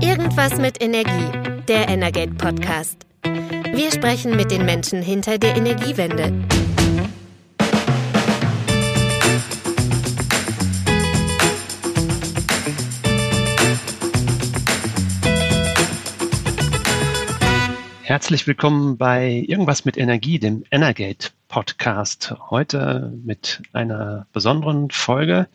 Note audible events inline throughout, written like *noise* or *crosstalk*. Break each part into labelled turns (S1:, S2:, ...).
S1: Irgendwas mit Energie, der Energate Podcast. Wir sprechen mit den Menschen hinter der Energiewende.
S2: Herzlich willkommen bei Irgendwas mit Energie, dem Energate Podcast. Heute mit einer besonderen Folge,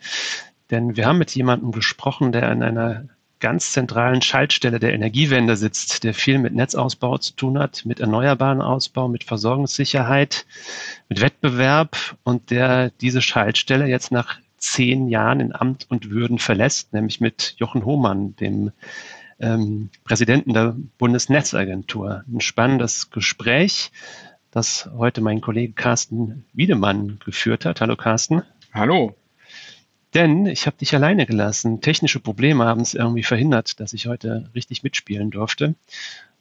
S2: denn wir haben mit jemandem gesprochen, der an einer ganz zentralen Schaltstelle der Energiewende sitzt, der viel mit Netzausbau zu tun hat, mit erneuerbaren Ausbau, mit Versorgungssicherheit, mit Wettbewerb und der diese Schaltstelle jetzt nach zehn Jahren in Amt und Würden verlässt, nämlich mit Jochen Hohmann, dem ähm, Präsidenten der Bundesnetzagentur. Ein spannendes Gespräch, das heute mein Kollege Carsten Wiedemann geführt hat. Hallo Carsten.
S3: Hallo.
S2: Denn ich habe dich alleine gelassen. Technische Probleme haben es irgendwie verhindert, dass ich heute richtig mitspielen durfte.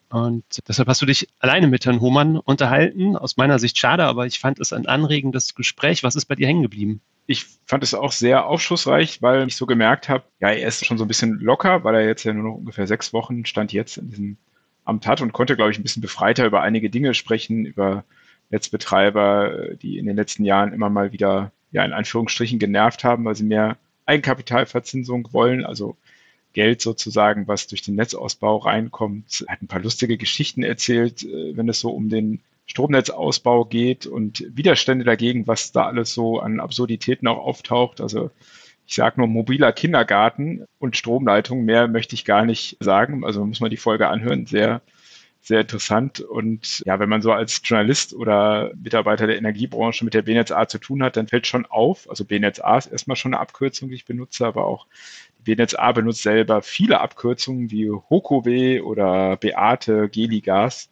S2: Und deshalb hast du dich alleine mit Herrn Hohmann unterhalten. Aus meiner Sicht schade, aber ich fand es ein anregendes Gespräch. Was ist bei dir hängen geblieben?
S3: Ich fand es auch sehr aufschlussreich, weil ich so gemerkt habe, ja, er ist schon so ein bisschen locker, weil er jetzt ja nur noch ungefähr sechs Wochen stand jetzt in diesem Amt hat und konnte, glaube ich, ein bisschen befreiter über einige Dinge sprechen, über Netzbetreiber, die in den letzten Jahren immer mal wieder ja in Anführungsstrichen genervt haben, weil sie mehr Eigenkapitalverzinsung wollen, also Geld sozusagen, was durch den Netzausbau reinkommt. Er hat ein paar lustige Geschichten erzählt, äh, wenn es so um den Stromnetzausbau geht und Widerstände dagegen, was da alles so an Absurditäten auch auftaucht. Also ich sage nur mobiler Kindergarten und Stromleitung. Mehr möchte ich gar nicht sagen. Also muss man die Folge anhören. Sehr sehr interessant. Und ja, wenn man so als Journalist oder Mitarbeiter der Energiebranche mit der BNetzA zu tun hat, dann fällt schon auf, also BNetzA ist erstmal schon eine Abkürzung, die ich benutze, aber auch die BNetzA benutzt selber viele Abkürzungen wie HOKOW oder Beate, Geligas.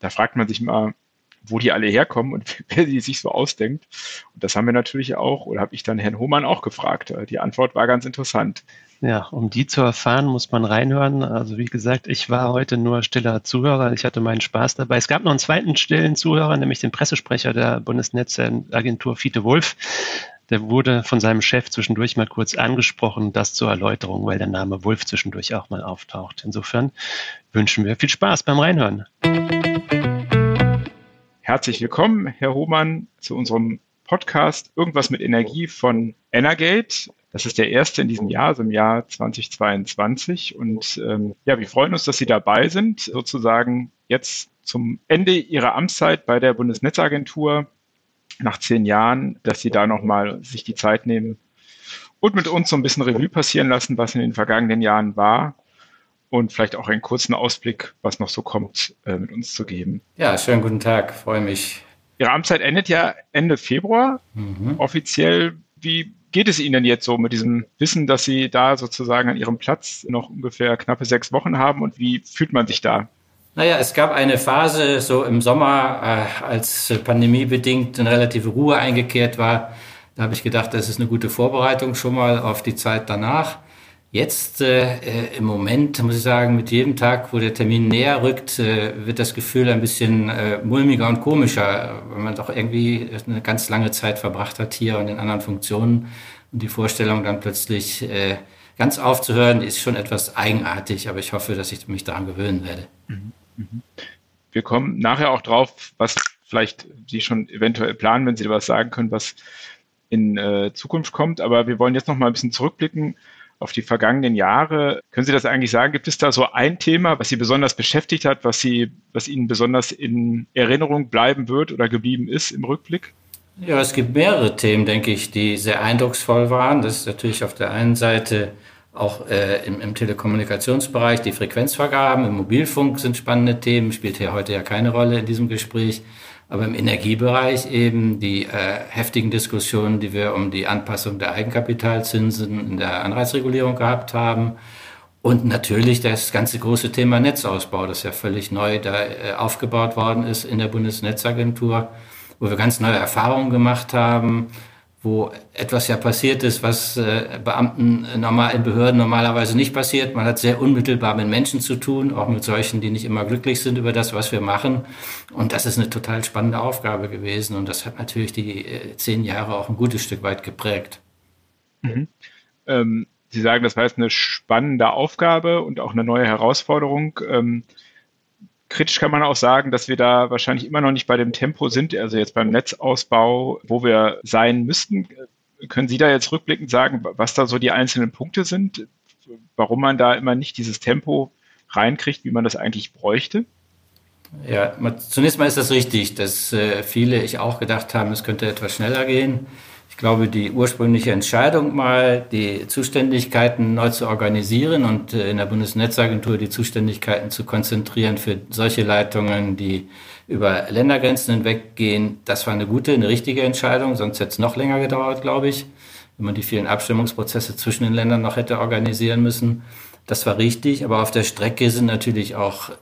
S3: Da fragt man sich mal, wo die alle herkommen und *laughs* wer die sich so ausdenkt. Und das haben wir natürlich auch, oder habe ich dann Herrn Hohmann auch gefragt. Die Antwort war ganz interessant.
S2: Ja, um die zu erfahren, muss man reinhören. Also wie gesagt, ich war heute nur stiller Zuhörer. Ich hatte meinen Spaß dabei. Es gab noch einen zweiten stillen Zuhörer, nämlich den Pressesprecher der Bundesnetzagentur Fiete Wulff. Der wurde von seinem Chef zwischendurch mal kurz angesprochen, das zur Erläuterung, weil der Name Wulff zwischendurch auch mal auftaucht. Insofern wünschen wir viel Spaß beim Reinhören.
S3: Herzlich willkommen, Herr Hohmann, zu unserem Podcast Irgendwas mit Energie von Energate. Das ist der erste in diesem Jahr, also im Jahr 2022. Und ähm, ja, wir freuen uns, dass Sie dabei sind, sozusagen jetzt zum Ende Ihrer Amtszeit bei der Bundesnetzagentur nach zehn Jahren, dass Sie da nochmal sich die Zeit nehmen und mit uns so ein bisschen Revue passieren lassen, was in den vergangenen Jahren war und vielleicht auch einen kurzen Ausblick, was noch so kommt, äh, mit uns zu geben.
S4: Ja, schönen guten Tag, freue mich.
S3: Ihre Amtszeit endet ja Ende Februar. Mhm. Offiziell, wie geht es Ihnen denn jetzt so mit diesem Wissen, dass Sie da sozusagen an Ihrem Platz noch ungefähr knappe sechs Wochen haben und wie fühlt man sich da?
S4: Naja, es gab eine Phase so im Sommer, äh, als pandemiebedingt eine relative Ruhe eingekehrt war. Da habe ich gedacht, das ist eine gute Vorbereitung schon mal auf die Zeit danach. Jetzt äh, äh, im Moment muss ich sagen, mit jedem Tag, wo der Termin näher rückt, äh, wird das Gefühl ein bisschen äh, mulmiger und komischer, weil man doch irgendwie eine ganz lange Zeit verbracht hat hier und in anderen Funktionen. Und die Vorstellung dann plötzlich äh, ganz aufzuhören, ist schon etwas eigenartig, aber ich hoffe, dass ich mich daran gewöhnen werde. Mhm.
S3: Mhm. Wir kommen nachher auch drauf, was vielleicht Sie schon eventuell planen, wenn Sie was sagen können, was in äh, Zukunft kommt. Aber wir wollen jetzt noch mal ein bisschen zurückblicken auf die vergangenen Jahre. Können Sie das eigentlich sagen? Gibt es da so ein Thema, was Sie besonders beschäftigt hat, was Sie, was Ihnen besonders in Erinnerung bleiben wird oder geblieben ist im Rückblick?
S4: Ja, es gibt mehrere Themen, denke ich, die sehr eindrucksvoll waren. Das ist natürlich auf der einen Seite auch äh, im, im, Telekommunikationsbereich die Frequenzvergaben, im Mobilfunk sind spannende Themen, spielt hier heute ja keine Rolle in diesem Gespräch aber im Energiebereich eben die äh, heftigen Diskussionen, die wir um die Anpassung der Eigenkapitalzinsen in der Anreizregulierung gehabt haben. Und natürlich das ganze große Thema Netzausbau, das ja völlig neu da äh, aufgebaut worden ist in der Bundesnetzagentur, wo wir ganz neue Erfahrungen gemacht haben, wo etwas ja passiert ist, was äh, Beamten normal in Behörden normalerweise nicht passiert. Man hat sehr unmittelbar mit Menschen zu tun, auch mit solchen, die nicht immer glücklich sind über das, was wir machen. Und das ist eine total spannende Aufgabe gewesen. Und das hat natürlich die äh, zehn Jahre auch ein gutes Stück weit geprägt.
S3: Mhm. Ähm, Sie sagen, das war jetzt eine spannende Aufgabe und auch eine neue Herausforderung. Ähm, kritisch kann man auch sagen, dass wir da wahrscheinlich immer noch nicht bei dem Tempo sind, also jetzt beim Netzausbau, wo wir sein müssten. Können Sie da jetzt rückblickend sagen, was da so die einzelnen Punkte sind, warum man da immer nicht dieses Tempo reinkriegt, wie man das eigentlich bräuchte?
S4: Ja, zunächst mal ist das richtig, dass äh, viele, ich auch gedacht haben, es könnte etwas schneller gehen. Ich glaube, die ursprüngliche Entscheidung mal, die Zuständigkeiten neu zu organisieren und äh, in der Bundesnetzagentur die Zuständigkeiten zu konzentrieren für solche Leitungen, die über Ländergrenzen hinweggehen, das war eine gute, eine richtige Entscheidung, sonst hätte es noch länger gedauert, glaube ich, wenn man die vielen Abstimmungsprozesse zwischen den Ländern noch hätte organisieren müssen. Das war richtig, aber auf der Strecke sind natürlich auch, äh,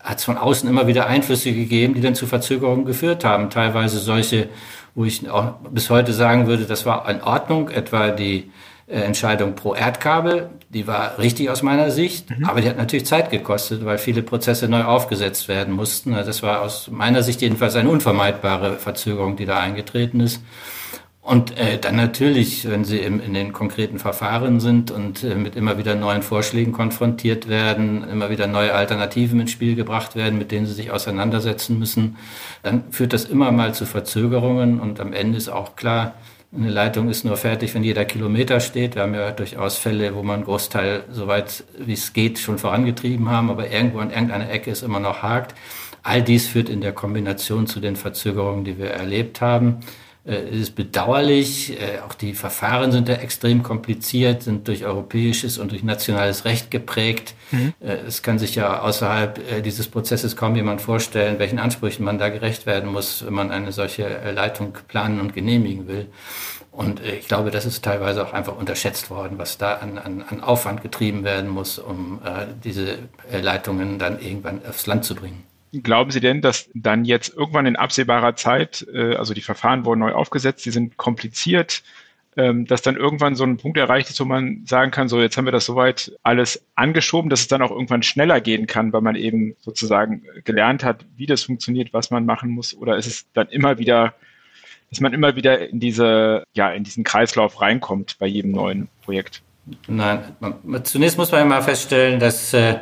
S4: hat es von außen immer wieder Einflüsse gegeben, die dann zu Verzögerungen geführt haben. Teilweise solche, wo ich auch bis heute sagen würde, das war in Ordnung, etwa die äh, Entscheidung pro Erdkabel, die war richtig aus meiner Sicht, mhm. aber die hat natürlich Zeit gekostet, weil viele Prozesse neu aufgesetzt werden mussten. Also das war aus meiner Sicht jedenfalls eine unvermeidbare Verzögerung, die da eingetreten ist. Und äh, dann natürlich, wenn Sie im, in den konkreten Verfahren sind und äh, mit immer wieder neuen Vorschlägen konfrontiert werden, immer wieder neue Alternativen ins Spiel gebracht werden, mit denen Sie sich auseinandersetzen müssen, dann führt das immer mal zu Verzögerungen und am Ende ist auch klar, eine Leitung ist nur fertig, wenn jeder Kilometer steht. Wir haben ja durchaus Fälle, wo man einen Großteil, soweit wie es geht, schon vorangetrieben haben, aber irgendwo an irgendeiner Ecke ist immer noch hakt. All dies führt in der Kombination zu den Verzögerungen, die wir erlebt haben. Äh, es ist bedauerlich. Äh, auch die Verfahren sind da extrem kompliziert, sind durch europäisches und durch nationales Recht geprägt. Mhm. Äh, es kann sich ja außerhalb dieses Prozesses kaum jemand vorstellen, welchen Ansprüchen man da gerecht werden muss, wenn man eine solche Leitung planen und genehmigen will. Und ich glaube, das ist teilweise auch einfach unterschätzt worden, was da an, an, an Aufwand getrieben werden muss, um äh, diese Leitungen dann irgendwann aufs Land zu bringen.
S3: Glauben Sie denn, dass dann jetzt irgendwann in absehbarer Zeit, äh, also die Verfahren wurden neu aufgesetzt, die sind kompliziert, ähm, dass dann irgendwann so ein Punkt erreicht ist, wo man sagen kann, so jetzt haben wir das soweit alles angeschoben, dass es dann auch irgendwann schneller gehen kann, weil man eben sozusagen gelernt hat, wie das funktioniert, was man machen muss, oder ist es dann immer wieder, dass man immer wieder in diese, ja, in diesen Kreislauf reinkommt bei jedem neuen Projekt?
S4: Nein, zunächst muss man mal feststellen, dass äh,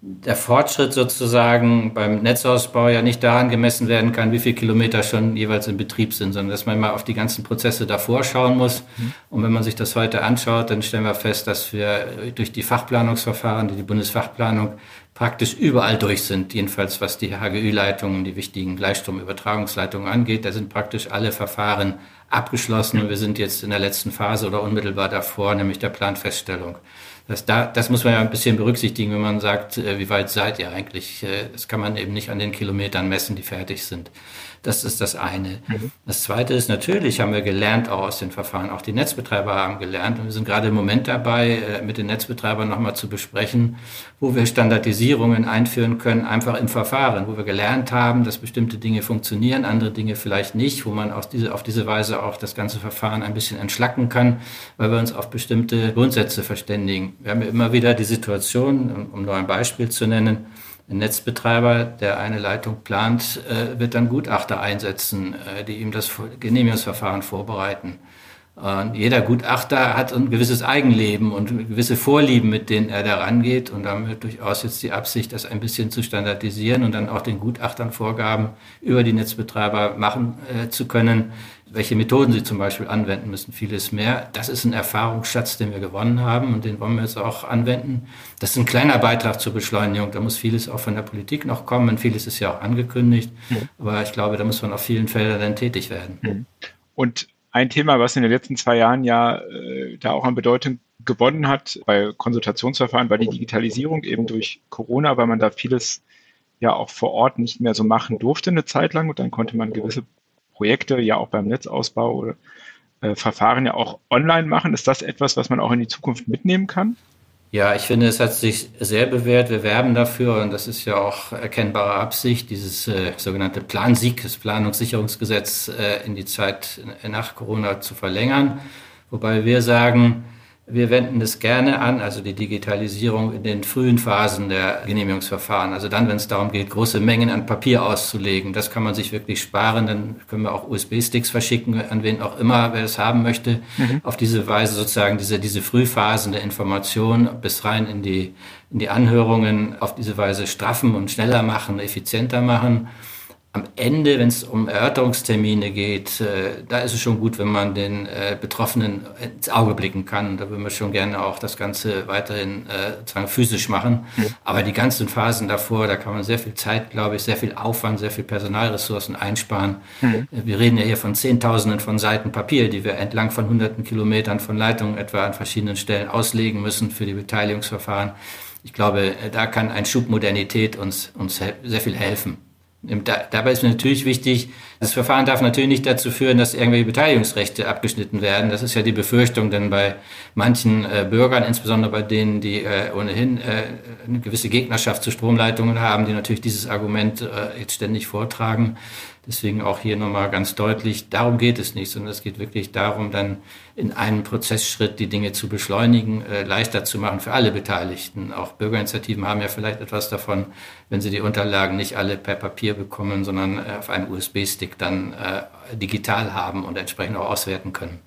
S4: der Fortschritt sozusagen beim Netzausbau ja nicht daran gemessen werden kann, wie viele Kilometer schon jeweils in Betrieb sind, sondern dass man mal auf die ganzen Prozesse davor schauen muss. Mhm. Und wenn man sich das heute anschaut, dann stellen wir fest, dass wir durch die Fachplanungsverfahren, die die Bundesfachplanung praktisch überall durch sind, jedenfalls was die HGÜ-Leitungen, die wichtigen Gleichstromübertragungsleitungen angeht. Da sind praktisch alle Verfahren abgeschlossen und wir sind jetzt in der letzten Phase oder unmittelbar davor, nämlich der Planfeststellung. Das, da, das muss man ja ein bisschen berücksichtigen, wenn man sagt, äh, wie weit seid ihr eigentlich? Äh, das kann man eben nicht an den Kilometern messen, die fertig sind. Das ist das eine. Mhm. Das zweite ist, natürlich haben wir gelernt auch aus den Verfahren. Auch die Netzbetreiber haben gelernt. Und wir sind gerade im Moment dabei, äh, mit den Netzbetreibern nochmal zu besprechen, wo wir Standardisierungen einführen können, einfach im Verfahren, wo wir gelernt haben, dass bestimmte Dinge funktionieren, andere Dinge vielleicht nicht, wo man auf diese, auf diese Weise auch das ganze Verfahren ein bisschen entschlacken kann, weil wir uns auf bestimmte Grundsätze verständigen. Wir haben ja immer wieder die Situation, um nur ein Beispiel zu nennen, ein Netzbetreiber, der eine Leitung plant, äh, wird dann Gutachter einsetzen, äh, die ihm das Genehmigungsverfahren vorbereiten. Jeder Gutachter hat ein gewisses Eigenleben und gewisse Vorlieben, mit denen er da rangeht. Und damit durchaus jetzt die Absicht, das ein bisschen zu standardisieren und dann auch den Gutachtern Vorgaben über die Netzbetreiber machen äh, zu können, welche Methoden sie zum Beispiel anwenden müssen, vieles mehr. Das ist ein Erfahrungsschatz, den wir gewonnen haben und den wollen wir jetzt auch anwenden. Das ist ein kleiner Beitrag zur Beschleunigung. Da muss vieles auch von der Politik noch kommen. Und vieles ist ja auch angekündigt. Mhm. Aber ich glaube, da muss man auf vielen Feldern dann tätig werden. Mhm.
S3: Und ein Thema, was in den letzten zwei Jahren ja äh, da auch an Bedeutung gewonnen hat bei Konsultationsverfahren, war die Digitalisierung eben durch Corona, weil man da vieles ja auch vor Ort nicht mehr so machen durfte eine Zeit lang und dann konnte man gewisse Projekte ja auch beim Netzausbau oder äh, Verfahren ja auch online machen. Ist das etwas, was man auch in die Zukunft mitnehmen kann?
S4: Ja, ich finde, es hat sich sehr bewährt. Wir werben dafür und das ist ja auch erkennbare Absicht, dieses äh, sogenannte Plansieg, das Planungssicherungsgesetz äh, in die Zeit nach Corona zu verlängern. Wobei wir sagen, Wir wenden das gerne an, also die Digitalisierung in den frühen Phasen der Genehmigungsverfahren. Also dann, wenn es darum geht, große Mengen an Papier auszulegen. Das kann man sich wirklich sparen. Dann können wir auch USB-Sticks verschicken, an wen auch immer, wer das haben möchte. Mhm. Auf diese Weise sozusagen diese, diese Frühphasen der Information bis rein in die, in die Anhörungen auf diese Weise straffen und schneller machen, effizienter machen am Ende, wenn es um Erörterungstermine geht, äh, da ist es schon gut, wenn man den äh, Betroffenen ins Auge blicken kann. Da würden wir schon gerne auch das Ganze weiterhin äh, sozusagen physisch machen. Mhm. Aber die ganzen Phasen davor, da kann man sehr viel Zeit, glaube ich, sehr viel Aufwand, sehr viel Personalressourcen einsparen. Mhm. Wir reden ja hier von Zehntausenden von Seiten Papier, die wir entlang von hunderten Kilometern von Leitungen etwa an verschiedenen Stellen auslegen müssen für die Beteiligungsverfahren. Ich glaube, äh, da kann ein Schub Modernität uns, uns sehr viel helfen. Da, dabei ist natürlich wichtig, das Verfahren darf natürlich nicht dazu führen, dass irgendwelche Beteiligungsrechte abgeschnitten werden. Das ist ja die Befürchtung, denn bei manchen äh, Bürgern, insbesondere bei denen, die äh, ohnehin äh, eine gewisse Gegnerschaft zu Stromleitungen haben, die natürlich dieses Argument äh, jetzt ständig vortragen, Deswegen auch hier nochmal ganz deutlich, darum geht es nicht, sondern es geht wirklich darum, dann in einem Prozessschritt die Dinge zu beschleunigen, äh, leichter zu machen für alle Beteiligten. Auch Bürgerinitiativen haben ja vielleicht etwas davon, wenn sie die Unterlagen nicht alle per Papier bekommen, sondern äh, auf einen USB-Stick dann äh, digital haben und entsprechend auch auswerten können.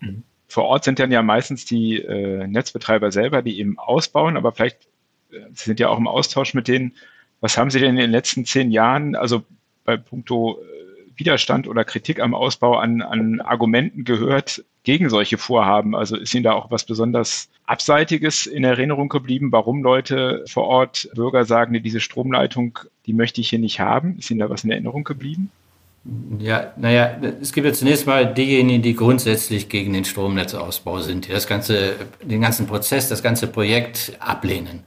S3: Mhm. Vor Ort sind dann ja meistens die äh, Netzbetreiber selber, die eben ausbauen, aber vielleicht äh, Sie sind ja auch im Austausch mit denen. Was haben Sie denn in den letzten zehn Jahren, also bei puncto äh, Widerstand oder Kritik am Ausbau an, an Argumenten gehört gegen solche Vorhaben? Also ist Ihnen da auch was besonders Abseitiges in Erinnerung geblieben, warum Leute vor Ort, Bürger sagen, diese Stromleitung, die möchte ich hier nicht haben? Ist Ihnen da was in Erinnerung geblieben?
S4: Ja, naja, es gibt ja zunächst mal diejenigen, die grundsätzlich gegen den Stromnetzausbau sind, die das ganze, den ganzen Prozess, das ganze Projekt ablehnen.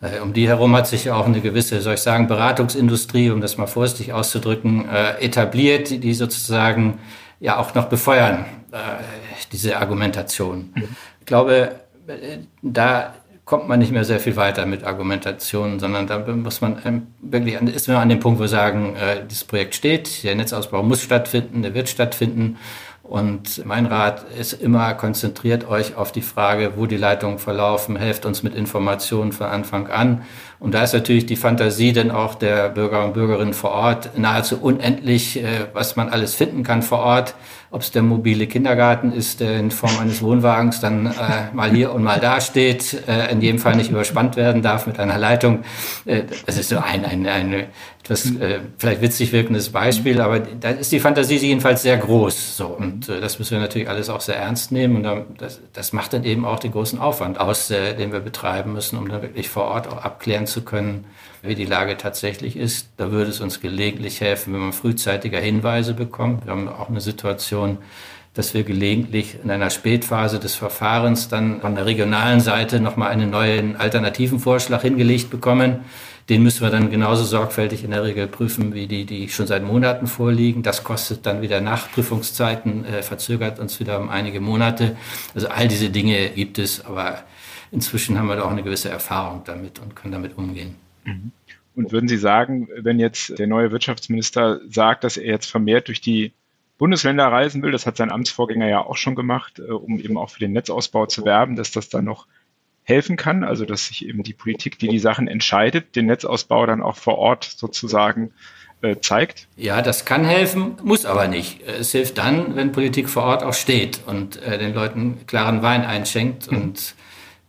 S4: Äh, um die herum hat sich auch eine gewisse, soll ich sagen, Beratungsindustrie, um das mal vorsichtig auszudrücken, äh, etabliert, die sozusagen ja auch noch befeuern, äh, diese Argumentation. Mhm. Ich glaube, da kommt man nicht mehr sehr viel weiter mit Argumentationen, sondern da muss man ähm, wirklich, ist man an dem Punkt, wo wir sagen, dieses Projekt steht, der Netzausbau muss stattfinden, der wird stattfinden und mein Rat ist immer, konzentriert euch auf die Frage, wo die Leitungen verlaufen, helft uns mit Informationen von Anfang an. Und da ist natürlich die Fantasie denn auch der Bürger und Bürgerinnen vor Ort nahezu unendlich, äh, was man alles finden kann vor Ort ob es der mobile Kindergarten ist, der in Form eines Wohnwagens dann äh, mal hier und mal da steht, äh, in jedem Fall nicht überspannt werden darf mit einer Leitung. Äh, das ist so ein, ein, ein etwas äh, vielleicht witzig wirkendes Beispiel, aber da ist die Fantasie jedenfalls sehr groß. So und äh, das müssen wir natürlich alles auch sehr ernst nehmen und da, das, das macht dann eben auch den großen Aufwand aus, den wir betreiben müssen, um dann wirklich vor Ort auch abklären zu können, wie die Lage tatsächlich ist. Da würde es uns gelegentlich helfen, wenn man frühzeitiger Hinweise bekommt. Wir haben auch eine Situation, dass wir gelegentlich in einer Spätphase des Verfahrens dann von der regionalen Seite nochmal einen neuen alternativen Vorschlag hingelegt bekommen. Den müssen wir dann genauso sorgfältig in der Regel prüfen, wie die, die schon seit Monaten vorliegen. Das kostet dann wieder Nachprüfungszeiten, äh, verzögert uns wieder um einige Monate. Also all diese Dinge gibt es, aber inzwischen haben wir da auch eine gewisse Erfahrung damit und können damit umgehen.
S3: Mhm. Und würden Sie sagen, wenn jetzt der neue Wirtschaftsminister sagt, dass er jetzt vermehrt durch die Bundesländer reisen will, das hat sein Amtsvorgänger ja auch schon gemacht, äh, um eben auch für den Netzausbau zu werben, dass das dann noch helfen kann, also dass sich eben die Politik, die die Sachen entscheidet, den Netzausbau dann auch vor Ort sozusagen äh, zeigt?
S4: Ja, das kann helfen, muss aber nicht. Es hilft dann, wenn Politik vor Ort auch steht und äh, den Leuten klaren Wein einschenkt mhm. und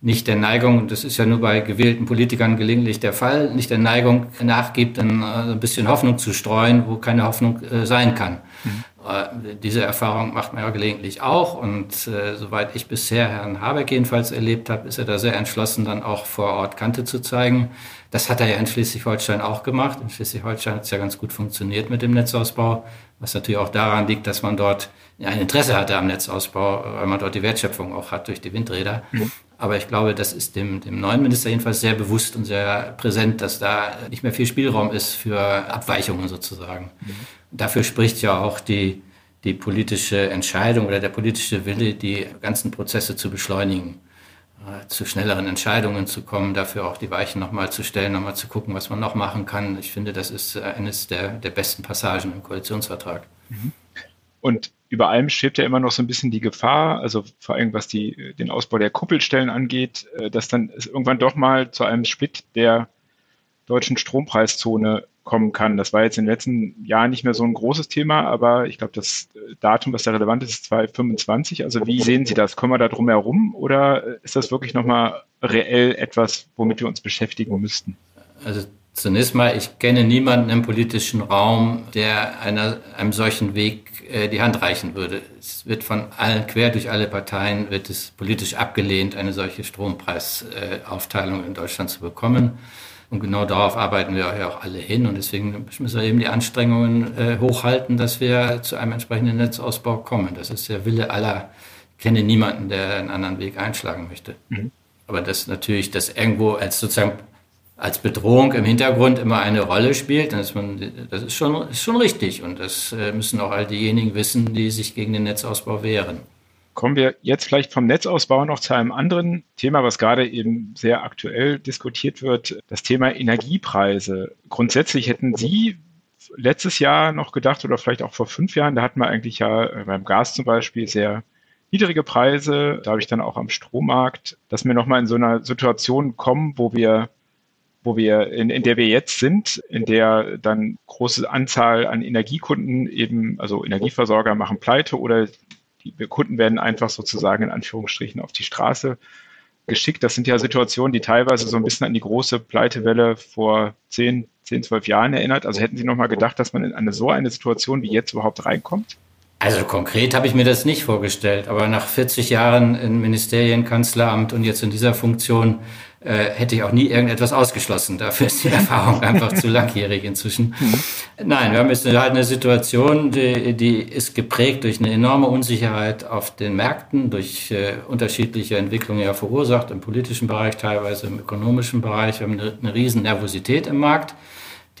S4: nicht der Neigung, das ist ja nur bei gewählten Politikern gelegentlich der Fall, nicht der Neigung nachgibt, dann äh, ein bisschen Hoffnung zu streuen, wo keine Hoffnung äh, sein kann. Mhm. Äh, diese Erfahrung macht man ja gelegentlich auch und äh, soweit ich bisher Herrn Habeck jedenfalls erlebt habe, ist er da sehr entschlossen, dann auch vor Ort Kante zu zeigen. Das hat er ja in Schleswig-Holstein auch gemacht. In Schleswig-Holstein hat es ja ganz gut funktioniert mit dem Netzausbau, was natürlich auch daran liegt, dass man dort ein Interesse hatte am Netzausbau, weil man dort die Wertschöpfung auch hat durch die Windräder. Mhm. Aber ich glaube, das ist dem, dem neuen Minister jedenfalls sehr bewusst und sehr präsent, dass da nicht mehr viel Spielraum ist für Abweichungen sozusagen. Mhm. Dafür spricht ja auch die, die politische Entscheidung oder der politische Wille, die ganzen Prozesse zu beschleunigen, äh, zu schnelleren Entscheidungen zu kommen, dafür auch die Weichen nochmal zu stellen, nochmal zu gucken, was man noch machen kann. Ich finde, das ist eines der, der besten Passagen im Koalitionsvertrag.
S3: Mhm. Und über allem schwebt ja immer noch so ein bisschen die Gefahr, also vor allem was die, den Ausbau der Kuppelstellen angeht, äh, dass dann es irgendwann doch mal zu einem Split der deutschen Strompreiszone kommen kann. Das war jetzt in den letzten Jahren nicht mehr so ein großes Thema, aber ich glaube, das Datum, was da relevant ist, ist 2025. Also wie sehen Sie das? Kommen wir da drum herum oder ist das wirklich nochmal reell etwas, womit wir uns beschäftigen müssten?
S4: Also Zunächst mal, ich kenne niemanden im politischen Raum, der einer, einem solchen Weg äh, die Hand reichen würde. Es wird von allen, quer durch alle Parteien, wird es politisch abgelehnt, eine solche Strompreisaufteilung in Deutschland zu bekommen. Und genau darauf arbeiten wir ja auch alle hin. Und deswegen müssen wir eben die Anstrengungen äh, hochhalten, dass wir zu einem entsprechenden Netzausbau kommen. Das ist der Wille aller. Ich kenne niemanden, der einen anderen Weg einschlagen möchte. Mhm. Aber das natürlich, das irgendwo als sozusagen als Bedrohung im Hintergrund immer eine Rolle spielt, dann ist man, das ist schon, ist schon richtig. Und das äh, müssen auch all diejenigen wissen, die sich gegen den Netzausbau wehren.
S3: Kommen wir jetzt vielleicht vom Netzausbau noch zu einem anderen Thema, was gerade eben sehr aktuell diskutiert wird, das Thema Energiepreise. Grundsätzlich hätten Sie letztes Jahr noch gedacht oder vielleicht auch vor fünf Jahren, da hatten wir eigentlich ja äh, beim Gas zum Beispiel sehr niedrige Preise, da habe ich dann auch am Strommarkt, dass wir nochmal in so einer Situation kommen, wo wir wo wir, in, in der wir jetzt sind, in der dann große Anzahl an Energiekunden eben, also Energieversorger machen pleite oder die Kunden werden einfach sozusagen in Anführungsstrichen auf die Straße geschickt. Das sind ja Situationen, die teilweise so ein bisschen an die große Pleitewelle vor 10, 10, 12 Jahren erinnert. Also hätten Sie nochmal gedacht, dass man in eine so eine Situation wie jetzt überhaupt reinkommt?
S4: Also konkret habe ich mir das nicht vorgestellt, aber nach 40 Jahren im Ministerienkanzleramt und jetzt in dieser Funktion äh, hätte ich auch nie irgendetwas ausgeschlossen. Dafür ist die *laughs* Erfahrung einfach zu langjährig inzwischen. Nein, wir haben jetzt halt eine Situation, die, die ist geprägt durch eine enorme Unsicherheit auf den Märkten, durch äh, unterschiedliche Entwicklungen ja verursacht, im politischen Bereich, teilweise im ökonomischen Bereich. Wir haben eine, eine riesen Nervosität im Markt.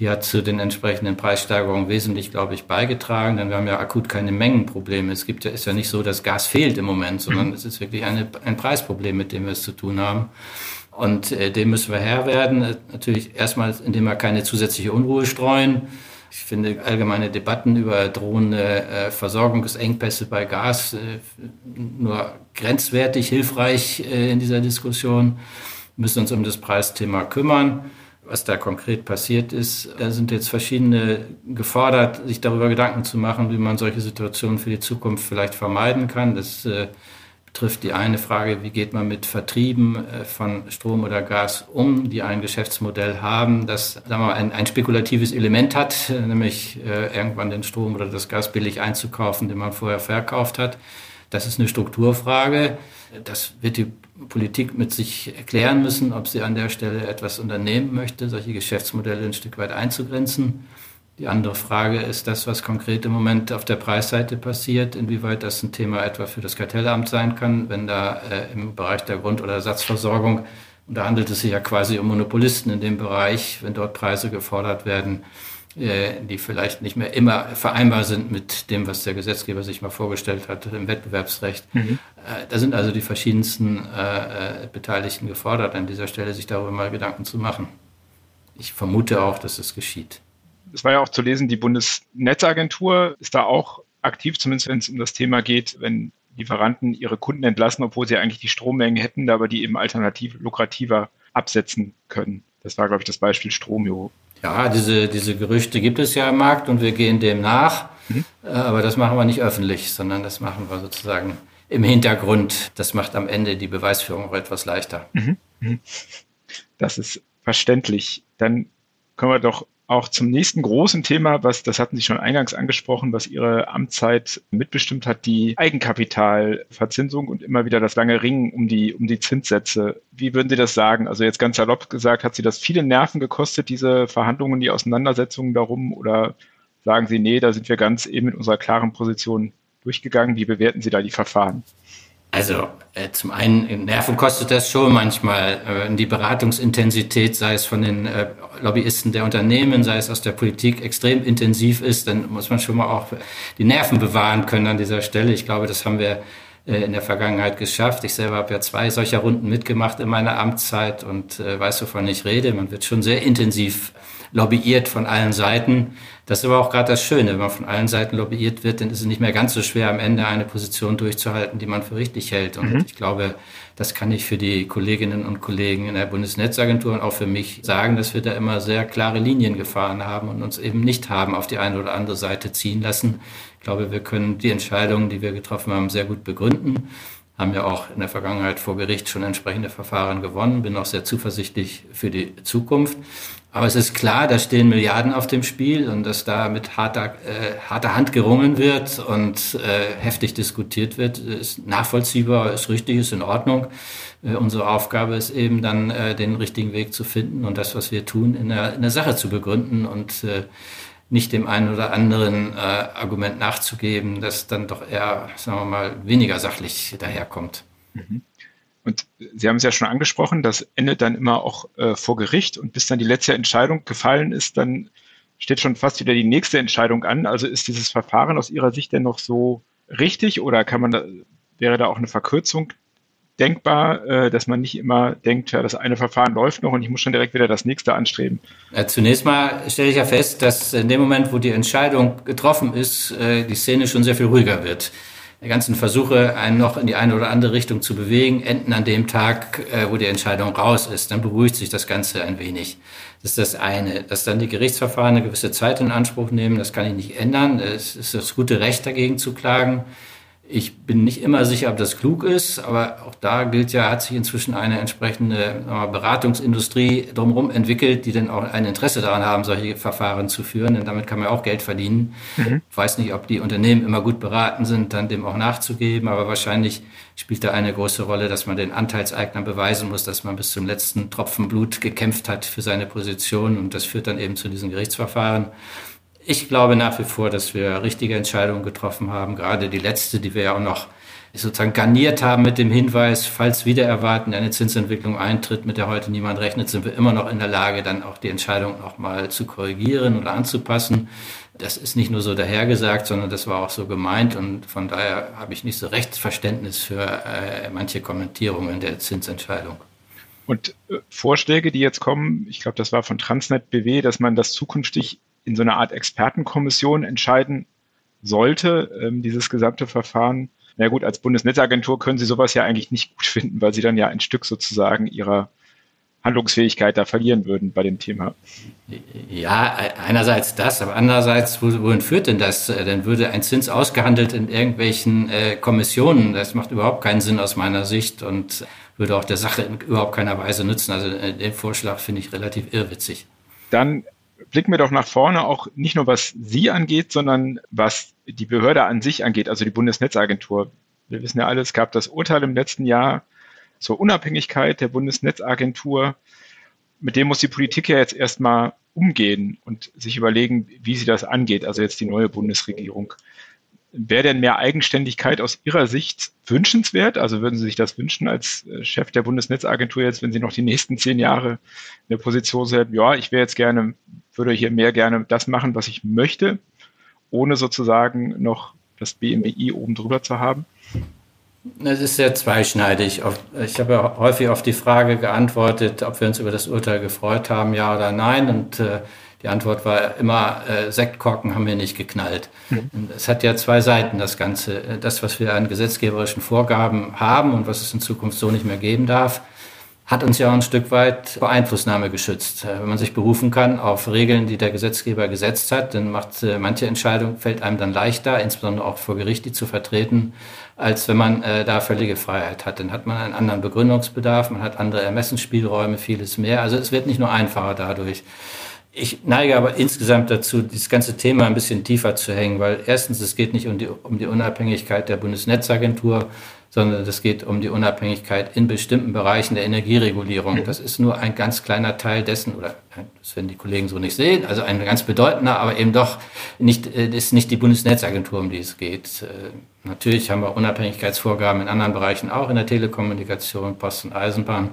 S4: Die hat zu den entsprechenden Preissteigerungen wesentlich, glaube ich, beigetragen, denn wir haben ja akut keine Mengenprobleme. Es gibt ja, ist ja nicht so, dass Gas fehlt im Moment, sondern mhm. es ist wirklich eine, ein Preisproblem, mit dem wir es zu tun haben. Und äh, dem müssen wir Herr werden. Natürlich erstmal, indem wir keine zusätzliche Unruhe streuen. Ich finde allgemeine Debatten über drohende äh, Versorgungsengpässe bei Gas äh, nur grenzwertig hilfreich äh, in dieser Diskussion. Wir müssen uns um das Preisthema kümmern was da konkret passiert ist. Da sind jetzt verschiedene gefordert, sich darüber Gedanken zu machen, wie man solche Situationen für die Zukunft vielleicht vermeiden kann. Das äh, betrifft die eine Frage, wie geht man mit Vertrieben äh, von Strom oder Gas um, die ein Geschäftsmodell haben, das sagen wir mal, ein, ein spekulatives Element hat, nämlich äh, irgendwann den Strom oder das Gas billig einzukaufen, den man vorher verkauft hat. Das ist eine Strukturfrage. Das wird die Politik mit sich erklären müssen, ob sie an der Stelle etwas unternehmen möchte, solche Geschäftsmodelle ein Stück weit einzugrenzen. Die andere Frage ist das, was konkret im Moment auf der Preisseite passiert, inwieweit das ein Thema etwa für das Kartellamt sein kann, wenn da äh, im Bereich der Grund- oder Ersatzversorgung, und da handelt es sich ja quasi um Monopolisten in dem Bereich, wenn dort Preise gefordert werden, die vielleicht nicht mehr immer vereinbar sind mit dem, was der Gesetzgeber sich mal vorgestellt hat im Wettbewerbsrecht. Mhm. Äh, da sind also die verschiedensten äh, Beteiligten gefordert, an dieser Stelle sich darüber mal Gedanken zu machen. Ich vermute auch, dass es geschieht.
S3: Es war ja auch zu lesen, die Bundesnetzagentur ist da auch aktiv, zumindest wenn es um das Thema geht, wenn Lieferanten ihre Kunden entlassen, obwohl sie eigentlich die Strommengen hätten, aber die eben alternativ lukrativer absetzen können. Das war, glaube ich, das Beispiel Stromio.
S4: Ja, diese, diese Gerüchte gibt es ja im Markt und wir gehen dem nach. Mhm. Äh, aber das machen wir nicht öffentlich, sondern das machen wir sozusagen im Hintergrund. Das macht am Ende die Beweisführung auch etwas leichter. Mhm.
S3: mhm. Das ist verständlich. Dann können wir doch auch zum nächsten großen Thema, was, das hatten Sie schon eingangs angesprochen, was Ihre Amtszeit mitbestimmt hat, die Eigenkapitalverzinsung und immer wieder das lange Ringen um die, um die Zinssätze. Wie würden Sie das sagen? Also jetzt ganz salopp gesagt, hat Sie das viele Nerven gekostet, diese Verhandlungen, die Auseinandersetzungen darum? Oder sagen Sie, nee, da sind wir ganz eben mit unserer klaren Position durchgegangen? Wie bewerten Sie da die Verfahren?
S4: Also äh, zum einen Nerven kostet das schon manchmal. Äh, die Beratungsintensität, sei es von den äh, Lobbyisten der Unternehmen, sei es aus der Politik, extrem intensiv ist, dann muss man schon mal auch die Nerven bewahren können an dieser Stelle. Ich glaube, das haben wir äh, in der Vergangenheit geschafft. Ich selber habe ja zwei solcher Runden mitgemacht in meiner Amtszeit und äh, weiß, wovon ich rede. Man wird schon sehr intensiv lobbyiert von allen Seiten. Das ist aber auch gerade das Schöne, wenn man von allen Seiten lobbyiert wird, dann ist es nicht mehr ganz so schwer, am Ende eine Position durchzuhalten, die man für richtig hält. Und mhm. ich glaube, das kann ich für die Kolleginnen und Kollegen in der Bundesnetzagentur und auch für mich sagen, dass wir da immer sehr klare Linien gefahren haben und uns eben nicht haben auf die eine oder andere Seite ziehen lassen. Ich glaube, wir können die Entscheidungen, die wir getroffen haben, sehr gut begründen haben ja auch in der Vergangenheit vor Gericht schon entsprechende Verfahren gewonnen, bin auch sehr zuversichtlich für die Zukunft. Aber es ist klar, da stehen Milliarden auf dem Spiel und dass da mit harter, äh, harter Hand gerungen wird und äh, heftig diskutiert wird, ist nachvollziehbar, ist richtig, ist in Ordnung. Äh, unsere Aufgabe ist eben dann, äh, den richtigen Weg zu finden und das, was wir tun, in der, in der Sache zu begründen und äh, nicht dem einen oder anderen äh, Argument nachzugeben, das dann doch eher, sagen wir mal, weniger sachlich daherkommt. Mhm.
S3: Sie haben es ja schon angesprochen, das endet dann immer auch äh, vor Gericht und bis dann die letzte Entscheidung gefallen ist, dann steht schon fast wieder die nächste Entscheidung an. Also ist dieses Verfahren aus Ihrer Sicht denn noch so richtig oder kann man da, wäre da auch eine Verkürzung denkbar, äh, dass man nicht immer denkt, ja, das eine Verfahren läuft noch und ich muss schon direkt wieder das nächste anstreben?
S4: Zunächst mal stelle ich ja fest, dass in dem Moment, wo die Entscheidung getroffen ist, äh, die Szene schon sehr viel ruhiger wird ganzen Versuche, einen noch in die eine oder andere Richtung zu bewegen, enden an dem Tag, äh, wo die Entscheidung raus ist. Dann beruhigt sich das Ganze ein wenig. Das ist das eine. Dass dann die Gerichtsverfahren eine gewisse Zeit in Anspruch nehmen, das kann ich nicht ändern. Es ist das gute Recht, dagegen zu klagen. Ich bin nicht immer sicher, ob das klug ist, aber auch da gilt ja, hat sich inzwischen eine entsprechende Beratungsindustrie drumherum entwickelt, die dann auch ein Interesse daran haben, solche Verfahren zu führen, denn damit kann man auch Geld verdienen. Mhm. Ich weiß nicht, ob die Unternehmen immer gut beraten sind, dann dem auch nachzugeben, aber wahrscheinlich spielt da eine große Rolle, dass man den Anteilseignern beweisen muss, dass man bis zum letzten Tropfen Blut gekämpft hat für seine Position und das führt dann eben zu diesen Gerichtsverfahren. Ich glaube nach wie vor, dass wir richtige Entscheidungen getroffen haben. Gerade die letzte, die wir ja auch noch sozusagen garniert haben mit dem Hinweis, falls wieder erwarten eine Zinsentwicklung eintritt, mit der heute niemand rechnet, sind wir immer noch in der Lage, dann auch die Entscheidung noch mal zu korrigieren oder anzupassen. Das ist nicht nur so dahergesagt, sondern das war auch so gemeint und von daher habe ich nicht so Rechtsverständnis für äh, manche Kommentierungen der Zinsentscheidung.
S3: Und äh, Vorschläge, die jetzt kommen, ich glaube, das war von Transnet BW, dass man das zukünftig in so einer Art Expertenkommission entscheiden sollte, ähm, dieses gesamte Verfahren. Na gut, als Bundesnetzagentur können Sie sowas ja eigentlich nicht gut finden, weil Sie dann ja ein Stück sozusagen Ihrer Handlungsfähigkeit da verlieren würden bei dem Thema.
S4: Ja, einerseits das, aber andererseits, wohin führt denn das? Dann würde ein Zins ausgehandelt in irgendwelchen äh, Kommissionen. Das macht überhaupt keinen Sinn aus meiner Sicht und würde auch der Sache in überhaupt keiner Weise nützen. Also äh, den Vorschlag finde ich relativ irrwitzig.
S3: Dann blicken wir doch nach vorne, auch nicht nur was Sie angeht, sondern was die Behörde an sich angeht, also die Bundesnetzagentur. Wir wissen ja alle, es gab das Urteil im letzten Jahr zur Unabhängigkeit der Bundesnetzagentur. Mit dem muss die Politik ja jetzt erstmal umgehen und sich überlegen, wie sie das angeht, also jetzt die neue Bundesregierung. Wäre denn mehr Eigenständigkeit aus Ihrer Sicht wünschenswert? Also würden Sie sich das wünschen als äh, Chef der Bundesnetzagentur jetzt, wenn Sie noch die nächsten zehn Jahre in der Position sind, ja, ich wäre jetzt gerne, würde hier mehr gerne das machen, was ich möchte, ohne sozusagen noch das BMWI oben drüber zu haben?
S4: Es ist sehr zweischneidig. Ich habe ja häufig auf die Frage geantwortet, ob wir uns über das Urteil gefreut haben, ja oder nein. Und äh, die Antwort war immer, äh, Sektkorken haben wir nicht geknallt. Mhm. Es hat ja zwei Seiten, das Ganze. Das, was wir an gesetzgeberischen Vorgaben haben und was es in Zukunft so nicht mehr geben darf, hat uns ja auch ein Stück weit vor Einflussnahme geschützt. Wenn man sich berufen kann auf Regeln, die der Gesetzgeber gesetzt hat, dann macht äh, manche Entscheidung, fällt einem dann leichter, insbesondere auch vor Gericht, die zu vertreten, als wenn man äh, da völlige Freiheit hat. Dann hat man einen anderen Begründungsbedarf, man hat andere Ermessensspielräume, vieles mehr. Also es wird nicht nur einfacher dadurch. Ich neige aber insgesamt dazu, dieses ganze Thema ein bisschen tiefer zu hängen, weil erstens, es geht nicht um die, um die Unabhängigkeit der Bundesnetzagentur, sondern es geht um die Unabhängigkeit in bestimmten Bereichen der Energieregulierung. Das ist nur ein ganz kleiner Teil dessen, oder das werden die Kollegen so nicht sehen, also ein ganz bedeutender, aber eben doch nicht, äh, ist nicht die Bundesnetzagentur, um die es geht. Äh, natürlich haben wir Unabhängigkeitsvorgaben in anderen Bereichen auch, in der Telekommunikation, Post und Eisenbahn.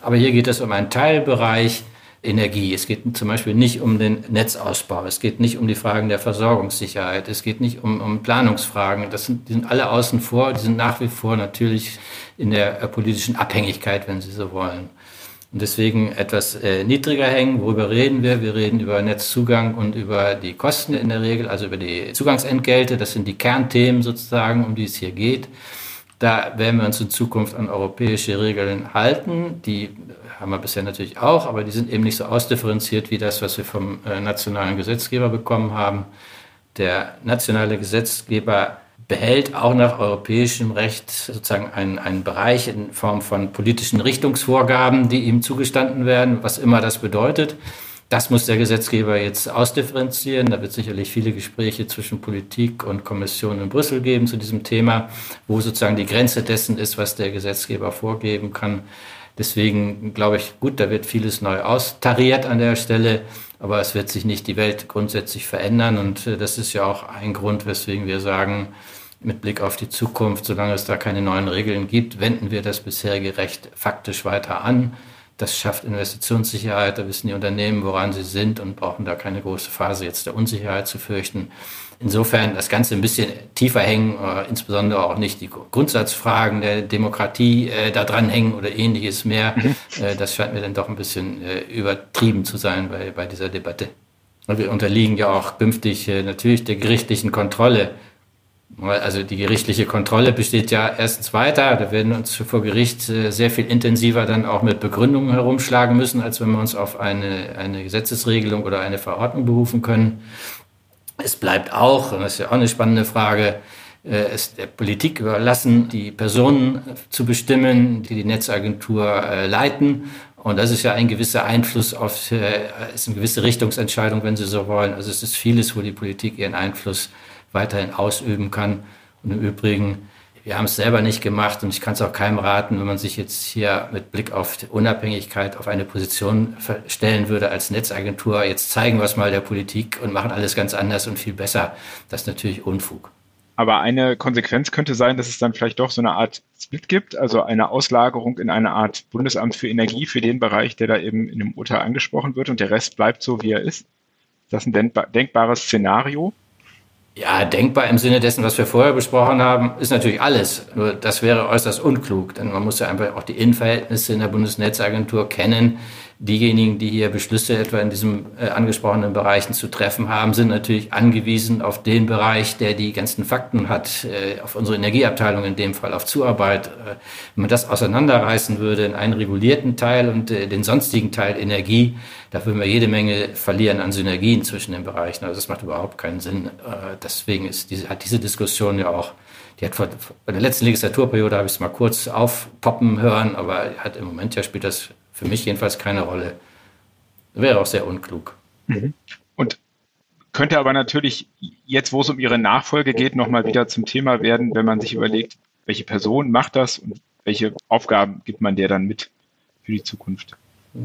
S4: Aber hier geht es um einen Teilbereich, Energie. Es geht zum Beispiel nicht um den Netzausbau. Es geht nicht um die Fragen der Versorgungssicherheit. Es geht nicht um, um Planungsfragen. Das sind, die sind alle außen vor. Die sind nach wie vor natürlich in der äh, politischen Abhängigkeit, wenn Sie so wollen. Und deswegen etwas äh, niedriger hängen. Worüber reden wir? Wir reden über Netzzugang und über die Kosten in der Regel, also über die Zugangsentgelte. Das sind die Kernthemen sozusagen, um die es hier geht. Da werden wir uns in Zukunft an europäische Regeln halten. Die haben wir bisher natürlich auch, aber die sind eben nicht so ausdifferenziert wie das, was wir vom äh, nationalen Gesetzgeber bekommen haben. Der nationale Gesetzgeber behält auch nach europäischem Recht sozusagen einen, einen Bereich in Form von politischen Richtungsvorgaben, die ihm zugestanden werden, was immer das bedeutet. Das muss der Gesetzgeber jetzt ausdifferenzieren. Da wird sicherlich viele Gespräche zwischen Politik und Kommission in Brüssel geben zu diesem Thema, wo sozusagen die Grenze dessen ist, was der Gesetzgeber vorgeben kann. Deswegen glaube ich, gut, da wird vieles neu austariert an der Stelle, aber es wird sich nicht die Welt grundsätzlich verändern. Und äh, das ist ja auch ein Grund, weswegen wir sagen, mit Blick auf die Zukunft, solange es da keine neuen Regeln gibt, wenden wir das bisherige Recht faktisch weiter an. Das schafft Investitionssicherheit, da wissen die Unternehmen, woran sie sind und brauchen da keine große Phase jetzt der Unsicherheit zu fürchten. Insofern das Ganze ein bisschen tiefer hängen, äh, insbesondere auch nicht die Grundsatzfragen der Demokratie äh, da dran hängen oder ähnliches mehr. Mhm. Äh, das scheint mir dann doch ein bisschen äh, übertrieben zu sein bei, bei dieser Debatte. Und wir unterliegen ja auch künftig äh, natürlich der gerichtlichen Kontrolle. Also die gerichtliche Kontrolle besteht ja erstens weiter. Da werden wir uns vor Gericht äh, sehr viel intensiver dann auch mit Begründungen herumschlagen müssen, als wenn wir uns auf eine, eine Gesetzesregelung oder eine Verordnung berufen können. Es bleibt auch, und das ist ja auch eine spannende Frage, äh, es der Politik überlassen, die Personen zu bestimmen, die die Netzagentur äh, leiten. Und das ist ja ein gewisser Einfluss auf, äh, ist eine gewisse Richtungsentscheidung, wenn Sie so wollen. Also es ist vieles, wo die Politik ihren Einfluss weiterhin ausüben kann. Und im Übrigen wir haben es selber nicht gemacht und ich kann es auch keinem raten, wenn man sich jetzt hier mit Blick auf die Unabhängigkeit auf eine Position stellen würde als Netzagentur. Jetzt zeigen wir es mal der Politik und machen alles ganz anders und viel besser. Das ist natürlich Unfug.
S3: Aber eine Konsequenz könnte sein, dass es dann vielleicht doch so eine Art Split gibt, also eine Auslagerung in eine Art Bundesamt für Energie für den Bereich, der da eben in dem Urteil angesprochen wird und der Rest bleibt so, wie er ist. Ist das ein denkbares Szenario?
S4: Ja, denkbar im Sinne dessen, was wir vorher besprochen haben, ist natürlich alles. Nur das wäre äußerst unklug, denn man muss ja einfach auch die Innenverhältnisse in der Bundesnetzagentur kennen diejenigen, die hier Beschlüsse etwa in diesen äh, angesprochenen Bereichen zu treffen haben, sind natürlich angewiesen auf den Bereich, der die ganzen Fakten hat, äh, auf unsere Energieabteilung in dem Fall, auf Zuarbeit. Äh, wenn man das auseinanderreißen würde in einen regulierten Teil und äh, den sonstigen Teil Energie, da würden wir jede Menge verlieren an Synergien zwischen den Bereichen. Also das macht überhaupt keinen Sinn. Äh, deswegen ist diese, hat diese Diskussion ja auch die hat vor, bei der letzten Legislaturperiode habe ich es mal kurz aufpoppen hören, aber hat im Moment ja spielt das für mich jedenfalls keine Rolle. Wäre auch sehr unklug.
S3: Mhm. Und könnte aber natürlich jetzt, wo es um Ihre Nachfolge geht, nochmal wieder zum Thema werden, wenn man sich überlegt, welche Person macht das und welche Aufgaben gibt man der dann mit für die Zukunft.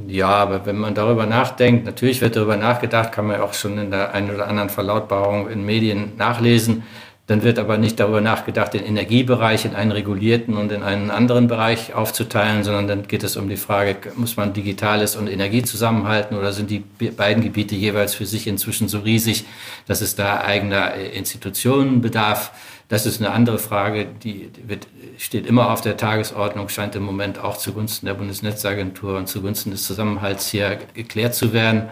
S4: Ja, aber wenn man darüber nachdenkt, natürlich wird darüber nachgedacht, kann man auch schon in der einen oder anderen Verlautbarung in Medien nachlesen. Dann wird aber nicht darüber nachgedacht, den Energiebereich in einen regulierten und in einen anderen Bereich aufzuteilen, sondern dann geht es um die Frage, muss man Digitales und Energie zusammenhalten oder sind die beiden Gebiete jeweils für sich inzwischen so riesig, dass es da eigener äh, Institutionen bedarf? Das ist eine andere Frage, die wird, steht immer auf der Tagesordnung, scheint im Moment auch zugunsten der Bundesnetzagentur und zugunsten des Zusammenhalts hier geklärt zu werden.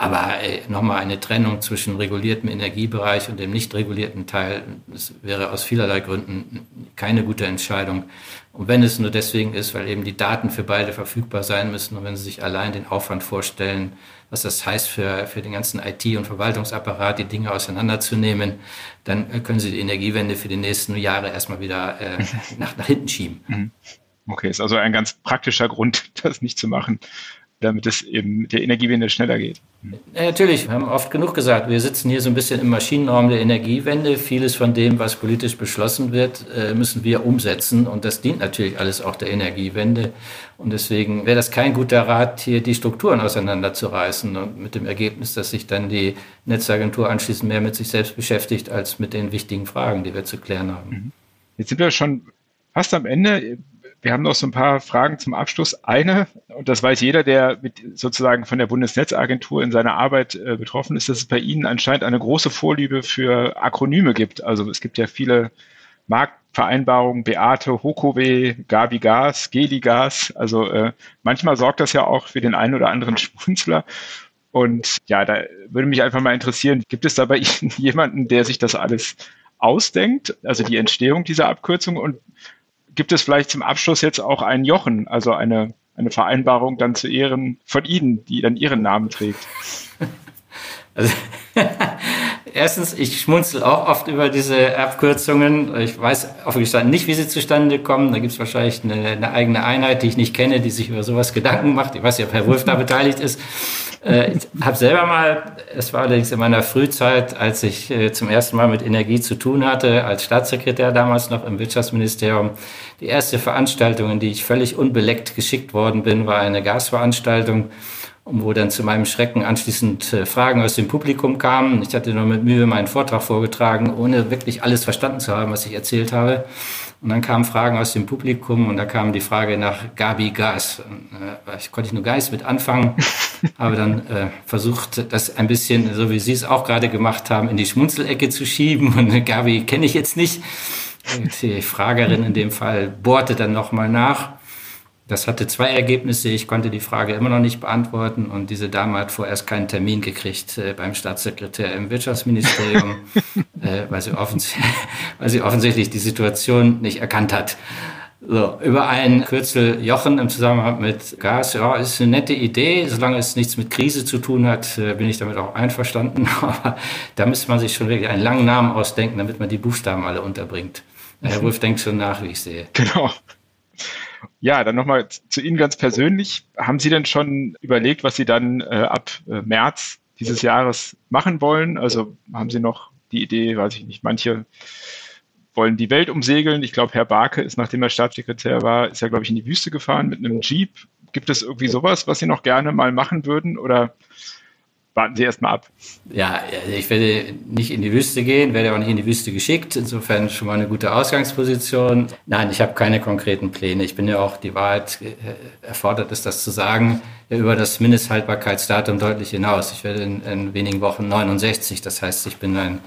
S4: Aber äh, nochmal eine Trennung zwischen reguliertem Energiebereich und dem nicht regulierten Teil, das wäre aus vielerlei Gründen keine gute Entscheidung. Und wenn es nur deswegen ist, weil eben die Daten für beide verfügbar sein müssen und wenn Sie sich allein den Aufwand vorstellen, was das heißt für, für den ganzen IT- und Verwaltungsapparat, die Dinge auseinanderzunehmen, dann können Sie die Energiewende für die nächsten Jahre erstmal wieder äh, *laughs* nach, nach hinten schieben. Mhm.
S3: Okay, ist also ein ganz praktischer Grund, *laughs* das nicht zu machen damit es eben der Energiewende schneller geht.
S4: Ja, natürlich, wir haben oft genug gesagt, wir sitzen hier so ein bisschen im Maschinenraum der Energiewende. Vieles von dem, was politisch beschlossen wird, äh, müssen wir umsetzen und das dient natürlich alles auch der Energiewende. Und deswegen wäre das kein guter Rat, hier die Strukturen auseinanderzureißen und mit dem Ergebnis, dass sich dann die Netzagentur anschließend mehr mit sich selbst beschäftigt als mit den wichtigen Fragen, die wir zu klären haben.
S3: Jetzt sind wir schon fast am Ende Wir haben noch so ein paar Fragen zum Abschluss. Eine, und das weiß jeder, der mit sozusagen von der Bundesnetzagentur in seiner Arbeit äh, betroffen ist, dass es bei Ihnen anscheinend eine große Vorliebe für Akronyme gibt. Also es gibt ja viele Marktvereinbarungen, Beate, Hokowe, Gabi Gas, Geli Gas. Also äh, manchmal sorgt das ja auch für den einen oder anderen Schmunzler. Und ja, da würde mich einfach mal interessieren, gibt es da bei *laughs* Ihnen jemanden, der sich das alles ausdenkt, also die Entstehung dieser Abkürzung und gibt es vielleicht zum Abschluss jetzt auch einen Jochen, also eine, eine Vereinbarung dann zu Ehren von Ihnen, die dann Ihren Namen trägt?
S4: Also, *laughs* erstens, ich schmunzel auch oft über diese Abkürzungen. Ich weiß offen gestanden nicht, wie sie zustande kommen. Da gibt es wahrscheinlich eine, eine, eigene Einheit, die ich nicht kenne, die sich über sowas Gedanken macht. Ich weiß nicht, ob Herr Wolf da *laughs* beteiligt ist. Äh, ich habe selber mal, es war allerdings in meiner Frühzeit, als ich äh, zum ersten Mal mit Energie zu tun hatte, als Staatssekretär damals noch im Wirtschaftsministerium, die erste Veranstaltung, in die ich völlig unbeleckt geschickt worden bin, war eine Gasveranstaltung wo dann zu meinem Schrecken anschließend äh, Fragen aus dem Publikum kamen. Ich hatte nur mit Mühe meinen Vortrag vorgetragen, ohne wirklich alles verstanden zu haben, was ich erzählt habe. Und dann kamen Fragen aus dem Publikum und da kam die Frage nach Gabi Gas. Äh, ich konnte nur Geist mit anfangen, *laughs* habe dann äh, versucht, das ein bisschen, so wie Sie es auch gerade gemacht haben, in die Schmunzelecke zu schieben. Und Gabi kenne ich jetzt nicht. Die Fragerin in dem Fall bohrte dann nochmal nach. Das hatte zwei Ergebnisse. Ich konnte die Frage immer noch nicht beantworten und diese Dame hat vorerst keinen Termin gekriegt äh, beim Staatssekretär im Wirtschaftsministerium, *laughs* äh, weil, sie *laughs* weil sie offensichtlich die Situation nicht erkannt hat. So, über ein Kürzel Jochen im Zusammenhang mit Gas, ja, ist eine nette Idee. Solange es nichts mit Krise zu tun hat, äh, bin ich damit auch einverstanden. *laughs* Aber da müsste man sich schon wirklich einen langen Namen ausdenken, damit man die Buchstaben alle unterbringt. Herr Wolf denkt schon nach, wie ich sehe.
S3: Genau. Ja, dann nochmal zu Ihnen ganz persönlich. Haben Sie denn schon überlegt, was Sie dann äh, ab äh, März dieses Jahres machen wollen? Also haben Sie noch die Idee, weiß ich nicht, manche wollen die Welt umsegeln. Ich glaube, Herr Barke ist, nachdem er Staatssekretär war, ist er, glaube ich, in die Wüste gefahren mit einem Jeep. Gibt es irgendwie sowas, was Sie noch gerne mal machen würden? Oder warten Sie erst mal ab.
S4: Ja, ich werde nicht in die Wüste gehen, werde auch nicht in die Wüste geschickt. Insofern schon mal eine gute Ausgangsposition. Nein, ich habe keine konkreten Pläne. Ich bin ja auch, die Wahrheit äh, erfordert es, das zu sagen, über das Mindesthaltbarkeitsdatum deutlich hinaus. Ich werde in, in wenigen Wochen 69. Das heißt, ich bin ein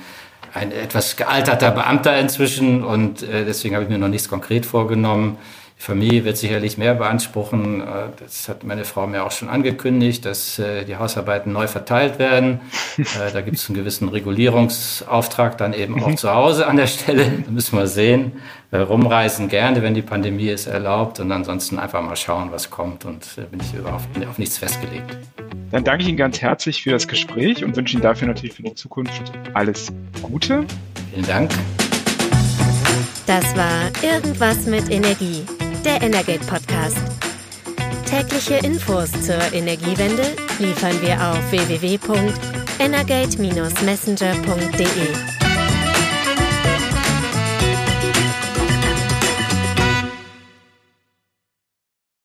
S4: ein etwas gealterter Beamter inzwischen und äh, deswegen habe ich mir noch nichts konkret vorgenommen. Familie wird sicherlich mehr beanspruchen. Äh, das hat meine Frau mir auch schon angekündigt, dass äh, die Hausarbeiten neu verteilt werden. Äh, da gibt es einen gewissen Regulierungsauftrag dann eben auch mhm. zu Hause an der Stelle. Da müssen wir sehen. Rumreisen gerne, wenn die Pandemie es erlaubt und ansonsten einfach mal schauen, was kommt und bin ich überhaupt auf nichts festgelegt.
S3: Dann danke ich Ihnen ganz herzlich für das Gespräch und wünsche Ihnen dafür natürlich für die Zukunft alles Gute.
S4: Vielen Dank.
S1: Das war Irgendwas mit Energie der Energate Podcast. Tägliche Infos zur Energiewende liefern wir auf www.energate-messenger.de.